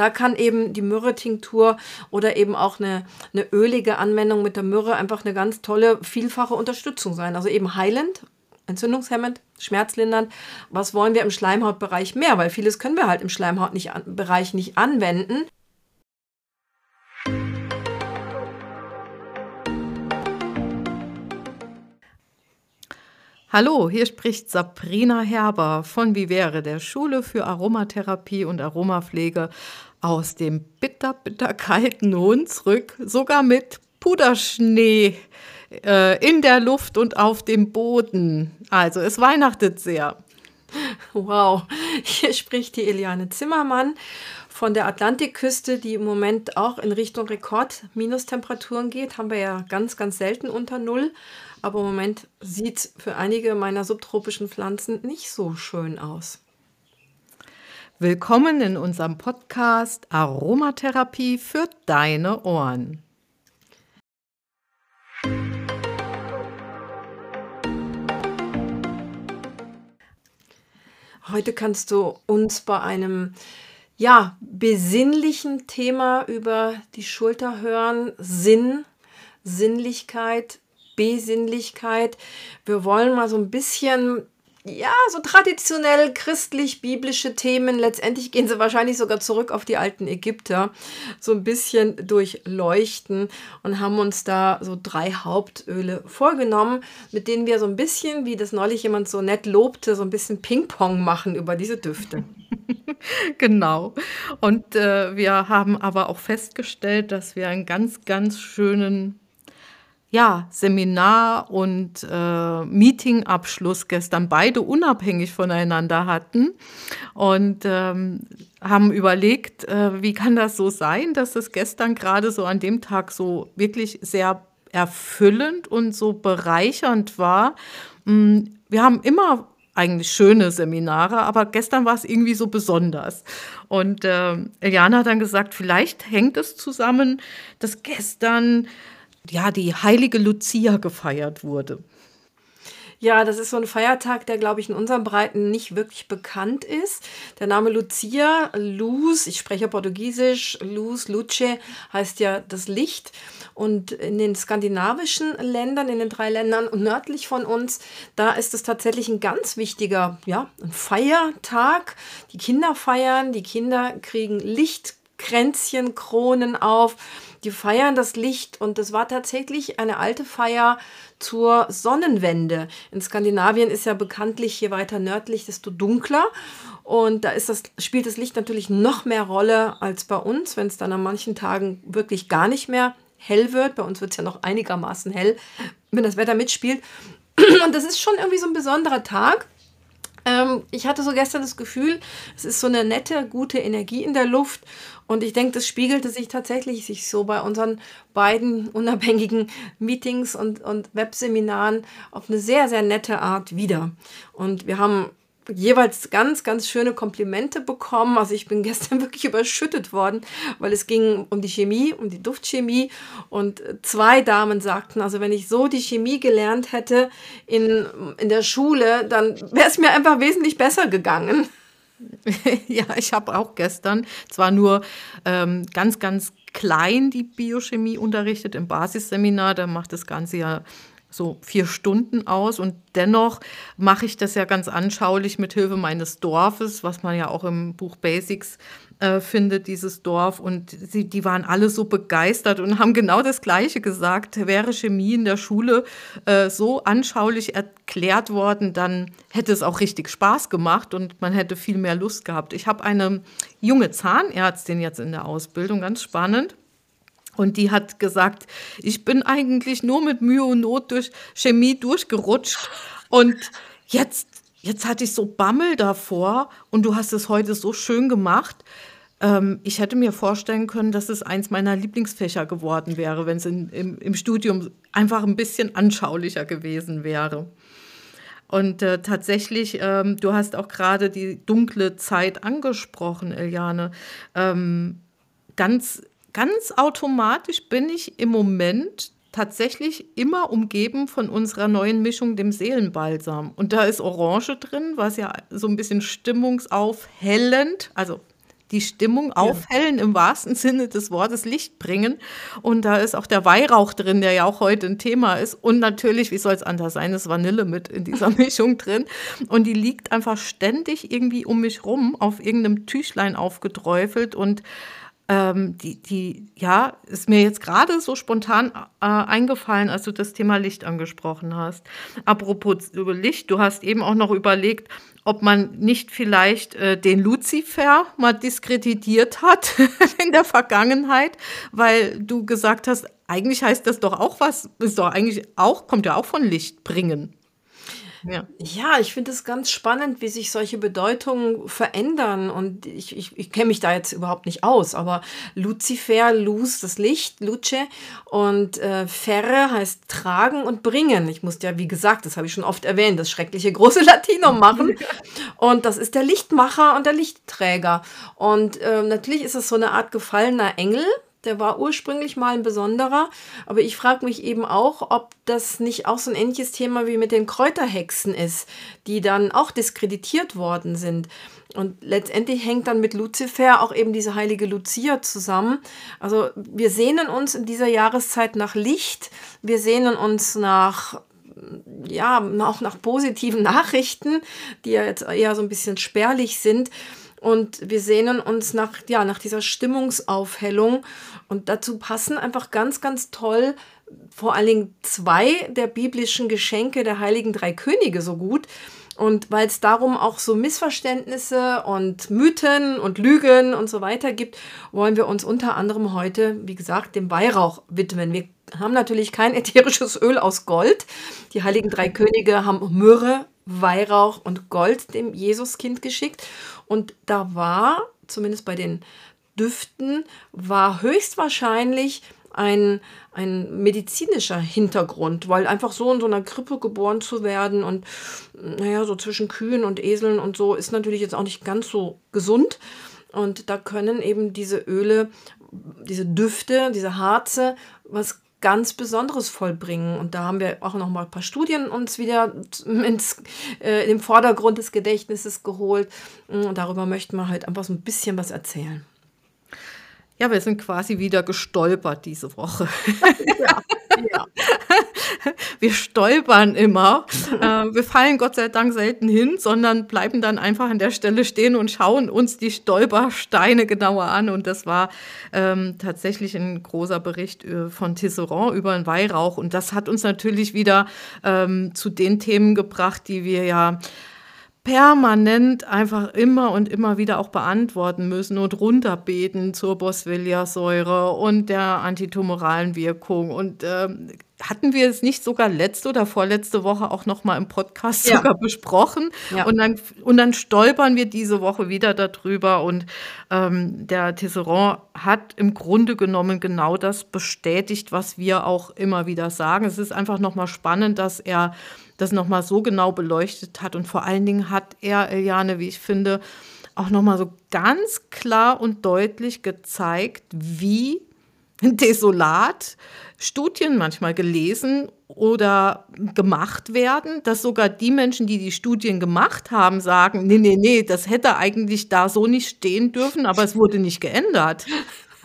Da kann eben die Myrrhe-Tinktur oder eben auch eine, eine ölige Anwendung mit der Myrrhe einfach eine ganz tolle, vielfache Unterstützung sein. Also eben heilend, entzündungshemmend, schmerzlindernd. Was wollen wir im Schleimhautbereich mehr? Weil vieles können wir halt im Schleimhautbereich nicht anwenden. Hallo, hier spricht Sabrina Herber von Vivere, der Schule für Aromatherapie und Aromapflege aus dem bitter, bitter kalten Hunsrück, sogar mit Puderschnee äh, in der Luft und auf dem Boden. Also es weihnachtet sehr. Wow, hier spricht die Eliane Zimmermann von der Atlantikküste, die im Moment auch in Richtung Rekord-Minustemperaturen geht. Haben wir ja ganz, ganz selten unter Null. Aber im Moment sieht es für einige meiner subtropischen Pflanzen nicht so schön aus. Willkommen in unserem Podcast Aromatherapie für deine Ohren. Heute kannst du uns bei einem ja, besinnlichen Thema über die Schulter hören. Sinn, Sinnlichkeit, Besinnlichkeit. Wir wollen mal so ein bisschen ja, so traditionell christlich-biblische Themen. Letztendlich gehen sie wahrscheinlich sogar zurück auf die alten Ägypter, so ein bisschen durchleuchten und haben uns da so drei Hauptöle vorgenommen, mit denen wir so ein bisschen, wie das neulich jemand so nett lobte, so ein bisschen Ping-Pong machen über diese Düfte. genau. Und äh, wir haben aber auch festgestellt, dass wir einen ganz, ganz schönen ja, Seminar und äh, Meetingabschluss gestern beide unabhängig voneinander hatten und ähm, haben überlegt, äh, wie kann das so sein, dass es gestern gerade so an dem Tag so wirklich sehr erfüllend und so bereichernd war. Mm, wir haben immer eigentlich schöne Seminare, aber gestern war es irgendwie so besonders. Und äh, Eliana hat dann gesagt, vielleicht hängt es zusammen, dass gestern ja, die heilige Lucia gefeiert wurde. Ja, das ist so ein Feiertag, der, glaube ich, in unseren Breiten nicht wirklich bekannt ist. Der Name Lucia, Luz, ich spreche Portugiesisch, Luz, Luce heißt ja das Licht. Und in den skandinavischen Ländern, in den drei Ländern nördlich von uns, da ist es tatsächlich ein ganz wichtiger, ja, ein Feiertag. Die Kinder feiern, die Kinder kriegen Lichtkränzchen, Kronen auf die feiern das Licht und das war tatsächlich eine alte Feier zur Sonnenwende. In Skandinavien ist ja bekanntlich je weiter nördlich, desto dunkler. Und da das, spielt das Licht natürlich noch mehr Rolle als bei uns, wenn es dann an manchen Tagen wirklich gar nicht mehr hell wird. Bei uns wird es ja noch einigermaßen hell, wenn das Wetter mitspielt. Und das ist schon irgendwie so ein besonderer Tag. Ähm, ich hatte so gestern das Gefühl, es ist so eine nette, gute Energie in der Luft. Und ich denke, das spiegelte sich tatsächlich sich so bei unseren beiden unabhängigen Meetings und, und Webseminaren auf eine sehr, sehr nette Art wieder. Und wir haben jeweils ganz, ganz schöne Komplimente bekommen. Also ich bin gestern wirklich überschüttet worden, weil es ging um die Chemie, um die Duftchemie. Und zwei Damen sagten, also wenn ich so die Chemie gelernt hätte in, in der Schule, dann wäre es mir einfach wesentlich besser gegangen. ja, ich habe auch gestern zwar nur ähm, ganz, ganz klein die Biochemie unterrichtet im Basisseminar, da macht das Ganze ja so vier Stunden aus und dennoch mache ich das ja ganz anschaulich mit Hilfe meines Dorfes, was man ja auch im Buch Basics äh, findet, dieses Dorf. Und sie, die waren alle so begeistert und haben genau das Gleiche gesagt. Wäre Chemie in der Schule äh, so anschaulich erklärt worden, dann hätte es auch richtig Spaß gemacht und man hätte viel mehr Lust gehabt. Ich habe eine junge Zahnärztin jetzt in der Ausbildung, ganz spannend. Und die hat gesagt, ich bin eigentlich nur mit Mühe und Not durch Chemie durchgerutscht. Und jetzt, jetzt hatte ich so Bammel davor und du hast es heute so schön gemacht. Ähm, ich hätte mir vorstellen können, dass es eins meiner Lieblingsfächer geworden wäre, wenn es im, im Studium einfach ein bisschen anschaulicher gewesen wäre. Und äh, tatsächlich, ähm, du hast auch gerade die dunkle Zeit angesprochen, Eliane. Ähm, ganz ganz automatisch bin ich im Moment tatsächlich immer umgeben von unserer neuen Mischung, dem Seelenbalsam. Und da ist Orange drin, was ja so ein bisschen stimmungsaufhellend, also die Stimmung aufhellen, im wahrsten Sinne des Wortes Licht bringen. Und da ist auch der Weihrauch drin, der ja auch heute ein Thema ist. Und natürlich, wie soll es anders sein, ist Vanille mit in dieser Mischung drin. Und die liegt einfach ständig irgendwie um mich rum, auf irgendeinem Tüchlein aufgeträufelt und ähm, die, die, ja, ist mir jetzt gerade so spontan äh, eingefallen, als du das Thema Licht angesprochen hast. Apropos Licht, du hast eben auch noch überlegt, ob man nicht vielleicht äh, den Luzifer mal diskreditiert hat in der Vergangenheit, weil du gesagt hast, eigentlich heißt das doch auch was, ist doch eigentlich auch, kommt ja auch von Licht bringen. Ja, ja ich finde es ganz spannend, wie sich solche Bedeutungen verändern. Und ich, ich, ich kenne mich da jetzt überhaupt nicht aus, aber Lucifer, Luz, das Licht, Luce und äh, Ferre heißt tragen und bringen. Ich musste ja, wie gesagt, das habe ich schon oft erwähnt, das schreckliche große Latinum machen. Und das ist der Lichtmacher und der Lichtträger. Und äh, natürlich ist es so eine Art gefallener Engel, der war ursprünglich mal ein besonderer, aber ich frage mich eben auch, ob das nicht auch so ein ähnliches Thema wie mit den Kräuterhexen ist, die dann auch diskreditiert worden sind. Und letztendlich hängt dann mit Luzifer auch eben diese heilige Lucia zusammen. Also wir sehnen uns in dieser Jahreszeit nach Licht, wir sehnen uns nach ja, auch nach positiven Nachrichten, die ja jetzt eher so ein bisschen spärlich sind. Und wir sehnen uns nach, ja, nach dieser Stimmungsaufhellung. Und dazu passen einfach ganz, ganz toll vor allen Dingen zwei der biblischen Geschenke der heiligen drei Könige so gut. Und weil es darum auch so Missverständnisse und Mythen und Lügen und so weiter gibt, wollen wir uns unter anderem heute, wie gesagt, dem Weihrauch widmen. Wir haben natürlich kein ätherisches Öl aus Gold. Die heiligen drei Könige haben Myrrhe, Weihrauch und Gold dem Jesuskind geschickt. Und da war, zumindest bei den Düften, war höchstwahrscheinlich ein, ein medizinischer Hintergrund, weil einfach so in so einer Krippe geboren zu werden und naja, so zwischen Kühen und Eseln und so ist natürlich jetzt auch nicht ganz so gesund. Und da können eben diese Öle, diese Düfte, diese Harze was ganz Besonderes vollbringen. Und da haben wir auch noch mal ein paar Studien uns wieder ins, äh, im Vordergrund des Gedächtnisses geholt. Und darüber möchten wir halt einfach so ein bisschen was erzählen. Ja, wir sind quasi wieder gestolpert diese Woche. ja, ja. Wir stolpern immer. Äh, wir fallen Gott sei Dank selten hin, sondern bleiben dann einfach an der Stelle stehen und schauen uns die Stolpersteine genauer an. Und das war ähm, tatsächlich ein großer Bericht äh, von Tisserand über den Weihrauch. Und das hat uns natürlich wieder ähm, zu den Themen gebracht, die wir ja permanent einfach immer und immer wieder auch beantworten müssen und runterbeten zur Boswellia-Säure und der antitumoralen Wirkung. Und ähm, hatten wir es nicht sogar letzte oder vorletzte Woche auch noch mal im Podcast ja. sogar besprochen? Ja. Und, dann, und dann stolpern wir diese Woche wieder darüber. Und ähm, der Tisserand hat im Grunde genommen genau das bestätigt, was wir auch immer wieder sagen. Es ist einfach noch mal spannend, dass er das nochmal so genau beleuchtet hat. Und vor allen Dingen hat er, Eliane, wie ich finde, auch nochmal so ganz klar und deutlich gezeigt, wie desolat Studien manchmal gelesen oder gemacht werden, dass sogar die Menschen, die die Studien gemacht haben, sagen, nee, nee, nee, das hätte eigentlich da so nicht stehen dürfen, aber es wurde nicht geändert.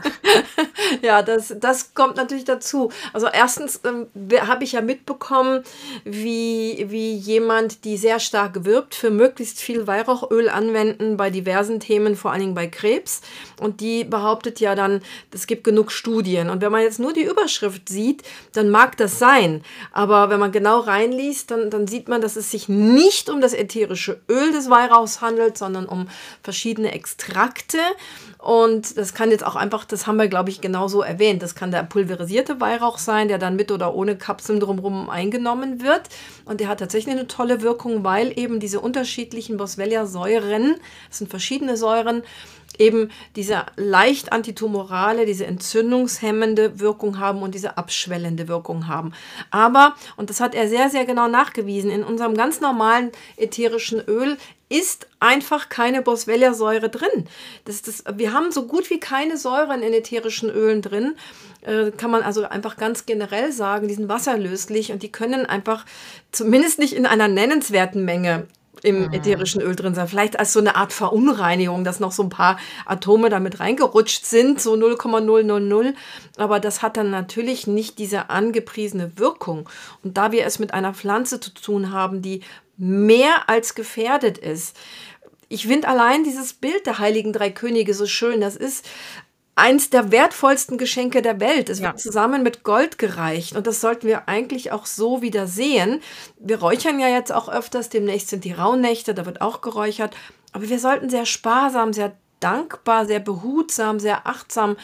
ja, das, das kommt natürlich dazu. Also erstens ähm, habe ich ja mitbekommen, wie, wie jemand, die sehr stark wirbt, für möglichst viel Weihrauchöl anwenden bei diversen Themen, vor allen Dingen bei Krebs. Und die behauptet ja dann, es gibt genug Studien. Und wenn man jetzt nur die Überschrift sieht, dann mag das sein. Aber wenn man genau reinliest, dann, dann sieht man, dass es sich nicht um das ätherische Öl des Weihrauchs handelt, sondern um verschiedene Extrakte. Und das kann jetzt auch einfach, das haben wir, glaube ich, genauso erwähnt. Das kann der pulverisierte Weihrauch sein, der dann mit oder ohne Kapseln drumherum eingenommen wird. Und der hat tatsächlich eine tolle Wirkung, weil eben diese unterschiedlichen Boswellia-Säuren, das sind verschiedene Säuren, eben diese leicht antitumorale, diese entzündungshemmende Wirkung haben und diese abschwellende Wirkung haben. Aber, und das hat er sehr, sehr genau nachgewiesen, in unserem ganz normalen ätherischen Öl ist einfach keine Boswellia-Säure drin. Das, das, wir haben so gut wie keine Säuren in ätherischen Ölen drin. Äh, kann man also einfach ganz generell sagen, die sind wasserlöslich und die können einfach zumindest nicht in einer nennenswerten Menge im ätherischen Öl drin sein. Vielleicht als so eine Art Verunreinigung, dass noch so ein paar Atome damit reingerutscht sind, so 0,000. Aber das hat dann natürlich nicht diese angepriesene Wirkung. Und da wir es mit einer Pflanze zu tun haben, die mehr als gefährdet ist, ich finde allein dieses Bild der heiligen drei Könige so schön. Das ist eins der wertvollsten Geschenke der Welt. Es ja. wird zusammen mit Gold gereicht und das sollten wir eigentlich auch so wieder sehen. Wir räuchern ja jetzt auch öfters, demnächst sind die Rauhnächte, da wird auch geräuchert, aber wir sollten sehr sparsam, sehr dankbar, sehr behutsam, sehr achtsam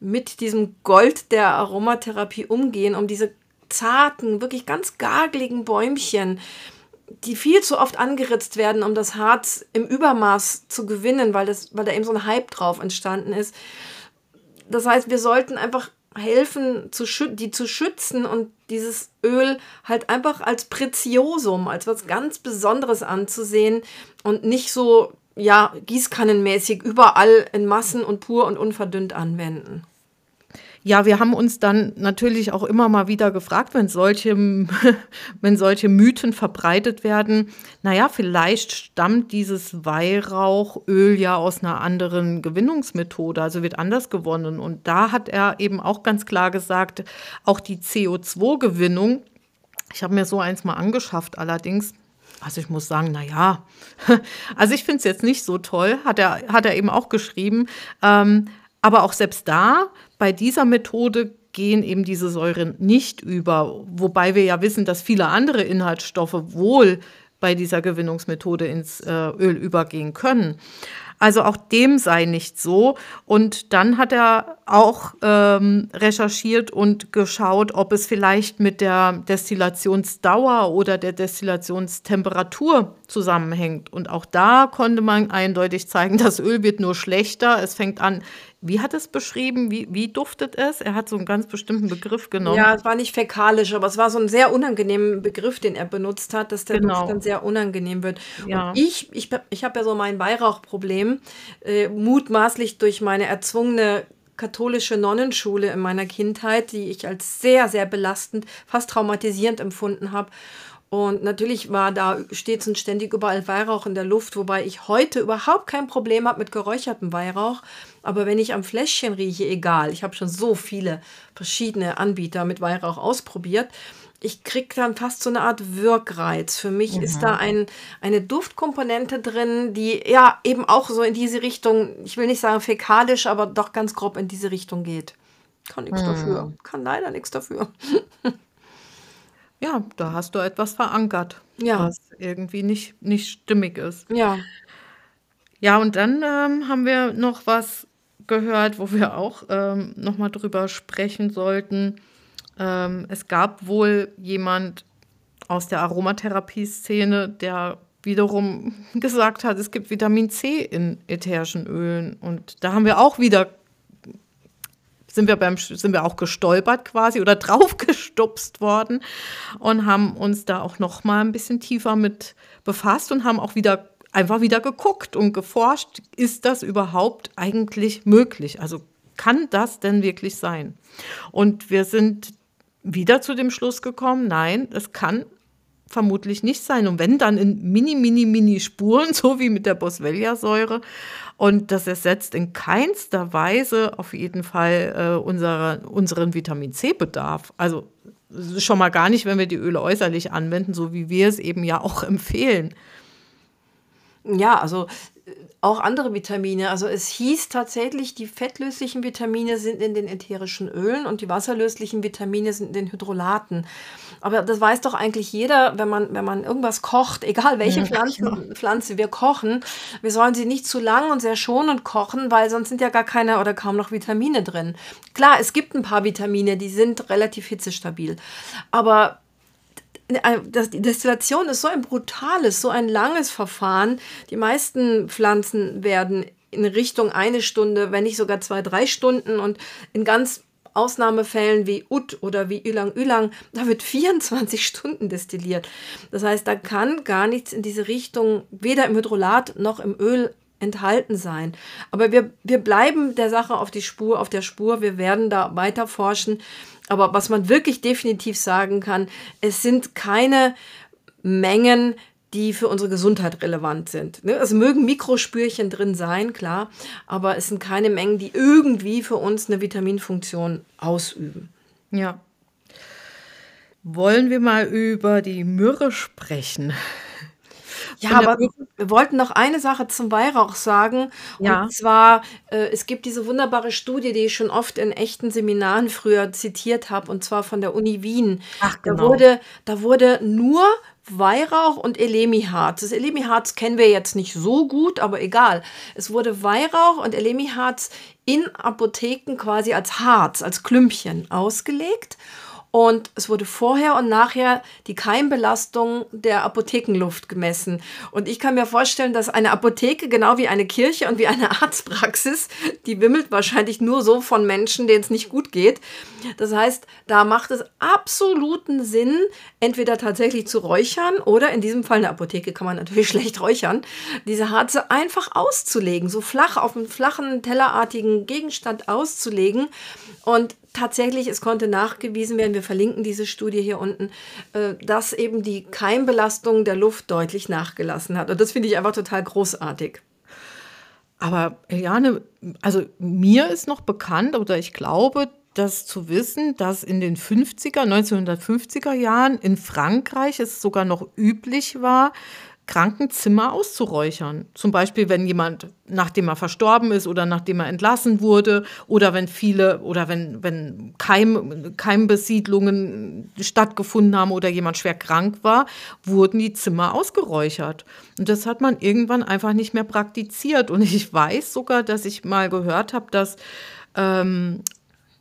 mit diesem Gold der Aromatherapie umgehen, um diese zarten, wirklich ganz gargligen Bäumchen, die viel zu oft angeritzt werden, um das Harz im Übermaß zu gewinnen, weil, das, weil da eben so ein Hype drauf entstanden ist, das heißt, wir sollten einfach helfen, zu die zu schützen und dieses Öl halt einfach als Preziosum, als was ganz Besonderes anzusehen und nicht so, ja, gießkannenmäßig überall in Massen und pur und unverdünnt anwenden. Ja, wir haben uns dann natürlich auch immer mal wieder gefragt, wenn solche, wenn solche Mythen verbreitet werden, naja, vielleicht stammt dieses Weihrauchöl ja aus einer anderen Gewinnungsmethode, also wird anders gewonnen. Und da hat er eben auch ganz klar gesagt, auch die CO2-Gewinnung, ich habe mir so eins mal angeschafft allerdings, also ich muss sagen, naja, also ich finde es jetzt nicht so toll, hat er, hat er eben auch geschrieben. Ähm, aber auch selbst da, bei dieser Methode gehen eben diese Säuren nicht über, wobei wir ja wissen, dass viele andere Inhaltsstoffe wohl bei dieser Gewinnungsmethode ins äh, Öl übergehen können. Also auch dem sei nicht so. Und dann hat er auch ähm, recherchiert und geschaut, ob es vielleicht mit der Destillationsdauer oder der Destillationstemperatur zusammenhängt. Und auch da konnte man eindeutig zeigen, das Öl wird nur schlechter. Es fängt an, wie hat es beschrieben? Wie, wie duftet es? Er hat so einen ganz bestimmten Begriff genommen. Ja, es war nicht fäkalisch, aber es war so ein sehr unangenehmer Begriff, den er benutzt hat, dass der genau. Duft dann sehr unangenehm wird. Ja. Und ich, ich, ich habe ja so mein Weihrauchproblem, äh, mutmaßlich durch meine erzwungene katholische Nonnenschule in meiner Kindheit, die ich als sehr, sehr belastend, fast traumatisierend empfunden habe. Und natürlich war da stets und ständig überall Weihrauch in der Luft, wobei ich heute überhaupt kein Problem habe mit geräuchertem Weihrauch. Aber wenn ich am Fläschchen rieche, egal. Ich habe schon so viele verschiedene Anbieter mit Weihrauch ausprobiert. Ich kriege dann fast so eine Art Wirkreiz. Für mich mhm. ist da ein, eine Duftkomponente drin, die ja eben auch so in diese Richtung, ich will nicht sagen fäkalisch, aber doch ganz grob in diese Richtung geht. Kann nichts mhm. dafür. Kann leider nichts dafür. Ja, da hast du etwas verankert, Ja. was irgendwie nicht, nicht stimmig ist. Ja. Ja, und dann ähm, haben wir noch was gehört, wo wir auch ähm, nochmal drüber sprechen sollten. Ähm, es gab wohl jemand aus der Aromatherapie-Szene, der wiederum gesagt hat, es gibt Vitamin C in ätherischen Ölen. Und da haben wir auch wieder sind wir, beim, sind wir auch gestolpert quasi oder draufgestupst worden und haben uns da auch noch mal ein bisschen tiefer mit befasst und haben auch wieder einfach wieder geguckt und geforscht, ist das überhaupt eigentlich möglich? Also kann das denn wirklich sein? Und wir sind wieder zu dem Schluss gekommen, nein, es kann vermutlich nicht sein. Und wenn dann in mini, mini, mini Spuren, so wie mit der Boswellia-Säure. Und das ersetzt in keinster Weise auf jeden Fall äh, unsere, unseren Vitamin C-Bedarf. Also schon mal gar nicht, wenn wir die Öle äußerlich anwenden, so wie wir es eben ja auch empfehlen. Ja, also auch andere Vitamine. Also es hieß tatsächlich, die fettlöslichen Vitamine sind in den ätherischen Ölen und die wasserlöslichen Vitamine sind in den Hydrolaten. Aber das weiß doch eigentlich jeder, wenn man, wenn man irgendwas kocht, egal welche Pflanzen, Pflanze wir kochen, wir sollen sie nicht zu lang und sehr schonend kochen, weil sonst sind ja gar keine oder kaum noch Vitamine drin. Klar, es gibt ein paar Vitamine, die sind relativ hitzestabil. Aber äh, das, die Destillation ist so ein brutales, so ein langes Verfahren. Die meisten Pflanzen werden in Richtung eine Stunde, wenn nicht sogar zwei, drei Stunden und in ganz Ausnahmefällen wie Ut oder wie Ylang Ylang, da wird 24 Stunden destilliert. Das heißt, da kann gar nichts in diese Richtung, weder im Hydrolat noch im Öl enthalten sein. Aber wir, wir bleiben der Sache auf die Spur, auf der Spur. Wir werden da weiter forschen. Aber was man wirklich definitiv sagen kann, es sind keine Mengen, die für unsere Gesundheit relevant sind. Ne? Es mögen Mikrospürchen drin sein, klar, aber es sind keine Mengen, die irgendwie für uns eine Vitaminfunktion ausüben. Ja. Wollen wir mal über die Myrrhe sprechen? Ja, aber wir wollten noch eine Sache zum Weihrauch sagen. Ja. Und zwar, äh, es gibt diese wunderbare Studie, die ich schon oft in echten Seminaren früher zitiert habe, und zwar von der Uni Wien. Ach, genau. Da wurde, da wurde nur Weihrauch und Elemiharz. Das Elemiharz kennen wir jetzt nicht so gut, aber egal. Es wurde Weihrauch und Elemiharz in Apotheken quasi als Harz, als Klümpchen ausgelegt. Und es wurde vorher und nachher die Keimbelastung der Apothekenluft gemessen. Und ich kann mir vorstellen, dass eine Apotheke, genau wie eine Kirche und wie eine Arztpraxis, die wimmelt wahrscheinlich nur so von Menschen, denen es nicht gut geht. Das heißt, da macht es absoluten Sinn, entweder tatsächlich zu räuchern oder in diesem Fall eine Apotheke kann man natürlich schlecht räuchern, diese Harze einfach auszulegen, so flach auf einem flachen, tellerartigen Gegenstand auszulegen und tatsächlich, es konnte nachgewiesen werden, wir verlinken diese Studie hier unten, äh, dass eben die Keimbelastung der Luft deutlich nachgelassen hat. Und das finde ich einfach total großartig. Aber Eliane, also mir ist noch bekannt oder ich glaube, das zu wissen, dass in den 50er, 1950er Jahren in Frankreich es sogar noch üblich war, Krankenzimmer auszuräuchern. Zum Beispiel, wenn jemand, nachdem er verstorben ist oder nachdem er entlassen wurde oder wenn viele oder wenn, wenn Keim, Keimbesiedlungen stattgefunden haben oder jemand schwer krank war, wurden die Zimmer ausgeräuchert. Und das hat man irgendwann einfach nicht mehr praktiziert. Und ich weiß sogar, dass ich mal gehört habe, dass ähm,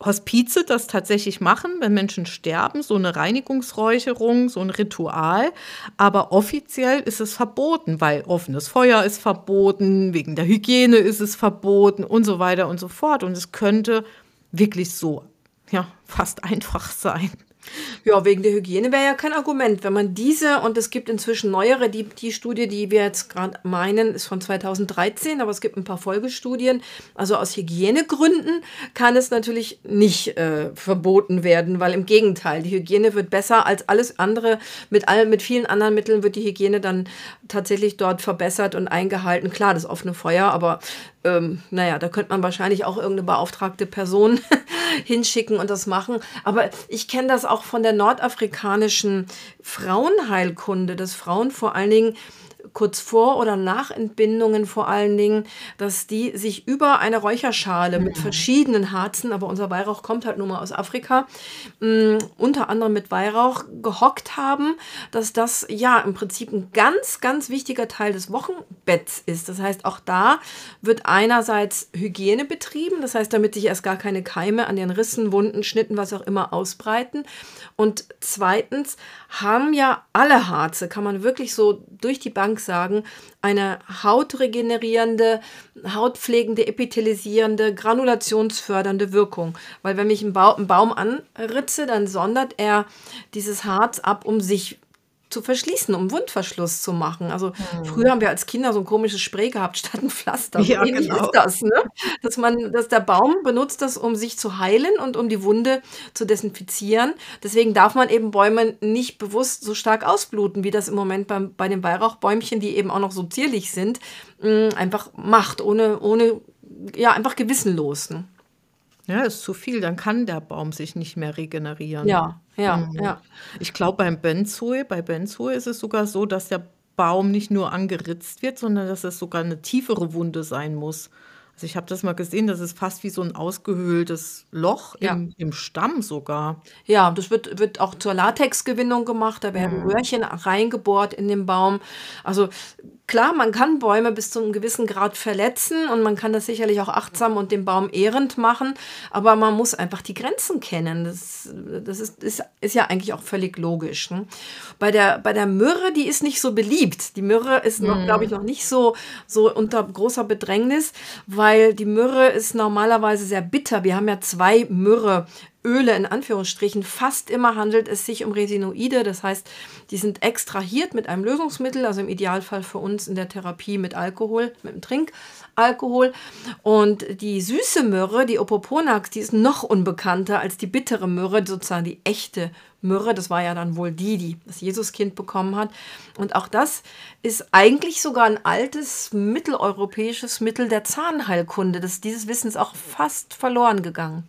Hospize das tatsächlich machen, wenn Menschen sterben, so eine Reinigungsräucherung, so ein Ritual. Aber offiziell ist es verboten, weil offenes Feuer ist verboten, wegen der Hygiene ist es verboten und so weiter und so fort. Und es könnte wirklich so, ja, fast einfach sein. Ja, wegen der Hygiene wäre ja kein Argument. Wenn man diese, und es gibt inzwischen neuere, die, die Studie, die wir jetzt gerade meinen, ist von 2013, aber es gibt ein paar Folgestudien. Also aus Hygienegründen kann es natürlich nicht äh, verboten werden, weil im Gegenteil, die Hygiene wird besser als alles andere. Mit, all, mit vielen anderen Mitteln wird die Hygiene dann tatsächlich dort verbessert und eingehalten. Klar, das offene Feuer, aber ähm, naja, da könnte man wahrscheinlich auch irgendeine beauftragte Person hinschicken und das machen. Aber ich kenne das auch von der nordafrikanischen Frauenheilkunde, dass Frauen vor allen Dingen kurz vor oder nach Entbindungen vor allen Dingen, dass die sich über eine Räucherschale mit verschiedenen Harzen, aber unser Weihrauch kommt halt nur mal aus Afrika, mh, mm, unter anderem mit Weihrauch gehockt haben, dass das ja im Prinzip ein ganz, ganz wichtiger Teil des Wochenbetts ist. Das heißt, auch da wird einerseits Hygiene betrieben, das heißt, damit sich erst gar keine Keime an den Rissen, Wunden, Schnitten, was auch immer ausbreiten. Und zweitens haben ja alle Harze, kann man wirklich so durch die Bank sagen, eine hautregenerierende, hautpflegende, epithelisierende, granulationsfördernde Wirkung. Weil wenn ich einen, ba einen Baum anritze, dann sondert er dieses Harz ab, um sich zu verschließen, um Wundverschluss zu machen. Also hm. früher haben wir als Kinder so ein komisches Spray gehabt statt ein Pflaster. Ja, so genau. ist das, ne? Dass man, dass der Baum benutzt das, um sich zu heilen und um die Wunde zu desinfizieren. Deswegen darf man eben Bäume nicht bewusst so stark ausbluten, wie das im Moment beim, bei den Weihrauchbäumchen, die eben auch noch so zierlich sind, mh, mm, einfach macht, ohne, ohne, ja, einfach gewissenlos. Ne? Ja, ist zu viel, dann kann der Baum sich nicht mehr regenerieren. Ja, ja, mhm. ja. Ich glaube, beim Benzoe, bei Benzoe ist es sogar so, dass der Baum nicht nur angeritzt wird, sondern dass es sogar eine tiefere Wunde sein muss. Also ich habe das mal gesehen, das ist fast wie so ein ausgehöhltes Loch ja. im, im, Stamm sogar. Ja, das wird, wird auch zur Latexgewinnung gemacht. Da werden mhm. Röhrchen reingebohrt in den Baum. Also klar, man kann Bäume bis zu einem gewissen Grad verletzen und man kann das sicherlich auch achtsam und den Baum ehrend machen, aber man muss einfach die Grenzen kennen. Das, das ist, ist, ist ja eigentlich auch völlig logisch. Ne? Bei, der, bei der Myrrhe, die ist nicht so beliebt. Die Myrrhe ist mhm. glaube ich, noch nicht so, so unter großer Bedrängnis, weil die Myrrhe ist normalerweise sehr bitter. Wir haben ja zwei Myrrhe. Öle in Anführungsstrichen. Fast immer handelt es sich um Resinoide, das heißt, die sind extrahiert mit einem Lösungsmittel, also im Idealfall für uns in der Therapie mit Alkohol, mit dem Trinkalkohol. Und die süße Myrrhe, die Opoponax, die ist noch unbekannter als die bittere Myrrhe, sozusagen die echte Myrrhe. Das war ja dann wohl die, die das Jesuskind bekommen hat. Und auch das ist eigentlich sogar ein altes mitteleuropäisches Mittel der Zahnheilkunde. Das, dieses Wissen ist auch fast verloren gegangen.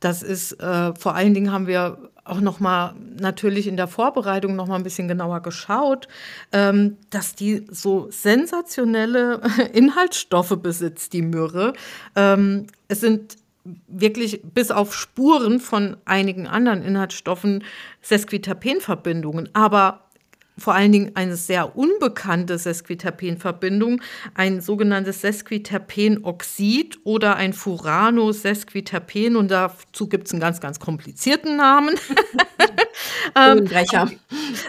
Das ist äh, vor allen Dingen haben wir auch noch mal natürlich in der Vorbereitung noch mal ein bisschen genauer geschaut, ähm, dass die so sensationelle Inhaltsstoffe besitzt, die Myrrhe. Ähm, es sind wirklich bis auf Spuren von einigen anderen Inhaltsstoffen Sesquiterpenverbindungen, aber vor allen Dingen eine sehr unbekannte Sesquiterpenverbindung, ein sogenanntes Sesquiterpenoxid oder ein Furano-Sesquiterpen und dazu gibt es einen ganz, ganz komplizierten Namen. ähm, auf,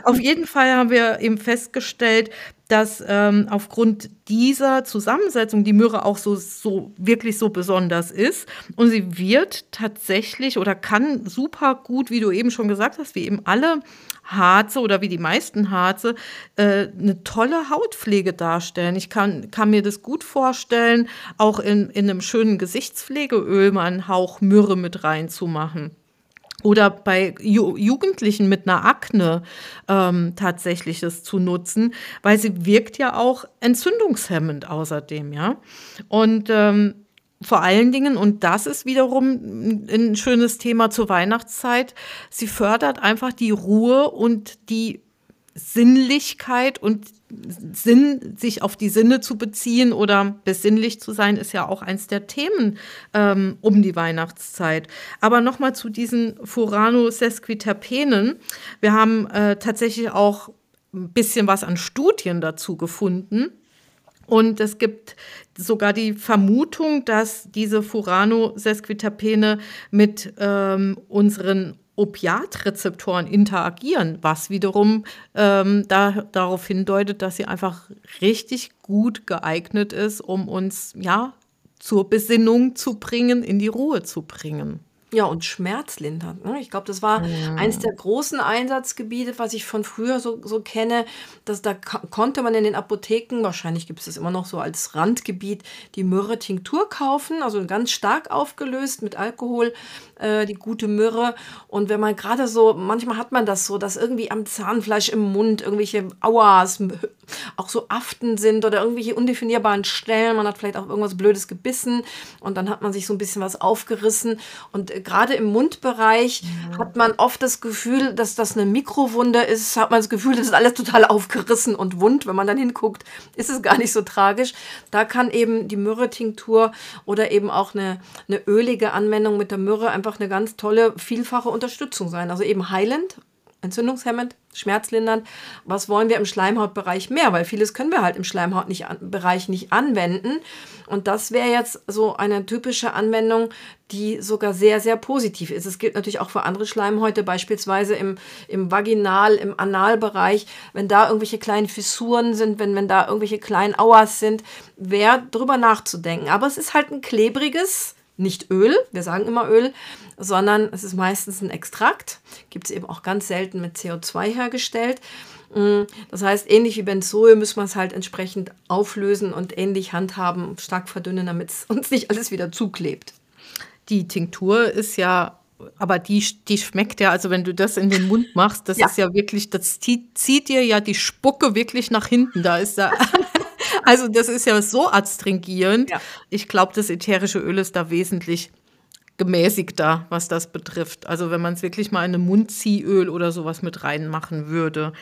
auf jeden Fall haben wir eben festgestellt, dass ähm, aufgrund dieser Zusammensetzung die Myrrhe auch so, so wirklich so besonders ist. Und sie wird tatsächlich oder kann super gut, wie du eben schon gesagt hast, wie eben alle Harze oder wie die meisten Harze, äh, eine tolle Hautpflege darstellen. Ich kann, kann mir das gut vorstellen, auch in, in einem schönen Gesichtspflegeöl mal einen Hauch Myrrhe mit reinzumachen oder bei Ju Jugendlichen mit einer Akne ähm, tatsächlich das zu nutzen, weil sie wirkt ja auch entzündungshemmend außerdem, ja. Und ähm, vor allen Dingen, und das ist wiederum ein schönes Thema zur Weihnachtszeit, sie fördert einfach die Ruhe und die Sinnlichkeit und Sinn, sich auf die Sinne zu beziehen oder besinnlich zu sein, ist ja auch eins der Themen ähm, um die Weihnachtszeit. Aber nochmal zu diesen Furano-Sesquiterpenen. Wir haben äh, tatsächlich auch ein bisschen was an Studien dazu gefunden. Und es gibt sogar die Vermutung, dass diese Furano-Sesquiterpene mit ähm, unseren Opiatrezeptoren interagieren, was wiederum ähm, da, darauf hindeutet, dass sie einfach richtig gut geeignet ist, um uns ja zur Besinnung zu bringen, in die Ruhe zu bringen. Ja, und schmerzlindernd. Ne? Ich glaube, das war ja. eins der großen Einsatzgebiete, was ich von früher so, so kenne. Dass da konnte man in den Apotheken, wahrscheinlich gibt es das immer noch so als Randgebiet, die Myrrhe-Tinktur kaufen, also ganz stark aufgelöst mit Alkohol, äh, die gute Myrrhe. Und wenn man gerade so, manchmal hat man das so, dass irgendwie am Zahnfleisch im Mund irgendwelche Auas, auch so Aften sind oder irgendwelche undefinierbaren Stellen. Man hat vielleicht auch irgendwas Blödes gebissen und dann hat man sich so ein bisschen was aufgerissen. Und äh, gerade im Mundbereich ja. hat man oft das Gefühl, dass das eine Mikrowunde ist. Hat man das Gefühl, das ist alles total aufgerissen und wund. Wenn man dann hinguckt, ist es gar nicht so tragisch. Da kann eben die Myrrhe-Tinktur oder eben auch eine, eine ölige Anwendung mit der Myrrhe einfach eine ganz tolle, vielfache Unterstützung sein. Also eben heilend entzündungshemmend, schmerzlindernd. Was wollen wir im Schleimhautbereich mehr? Weil vieles können wir halt im Schleimhautbereich nicht anwenden. Und das wäre jetzt so eine typische Anwendung, die sogar sehr, sehr positiv ist. Es gilt natürlich auch für andere Schleimhäute, beispielsweise im, im Vaginal-, im Analbereich. Wenn da irgendwelche kleinen Fissuren sind, wenn, wenn da irgendwelche kleinen Auas sind, wäre drüber nachzudenken. Aber es ist halt ein klebriges, nicht Öl, wir sagen immer Öl, sondern es ist meistens ein Extrakt. Gibt es eben auch ganz selten mit CO2 hergestellt. Mm, das heißt, ähnlich wie Benzol müssen wir es halt entsprechend auflösen und ähnlich handhaben, stark verdünnen, damit es uns nicht alles wieder zuklebt. Die Tinktur ist ja aber die, die schmeckt ja, also wenn du das in den Mund machst, das ja. ist ja wirklich, das zieht, zieht dir ja die Spucke wirklich nach hinten. Da ist da, also das ist ja so adstringierend. Ja. Ich glaube, das ätherische Öl ist da wesentlich gemäßigter, was das betrifft. Also wenn man es wirklich mal in einem Mundziehöl oder sowas mit reinmachen würde.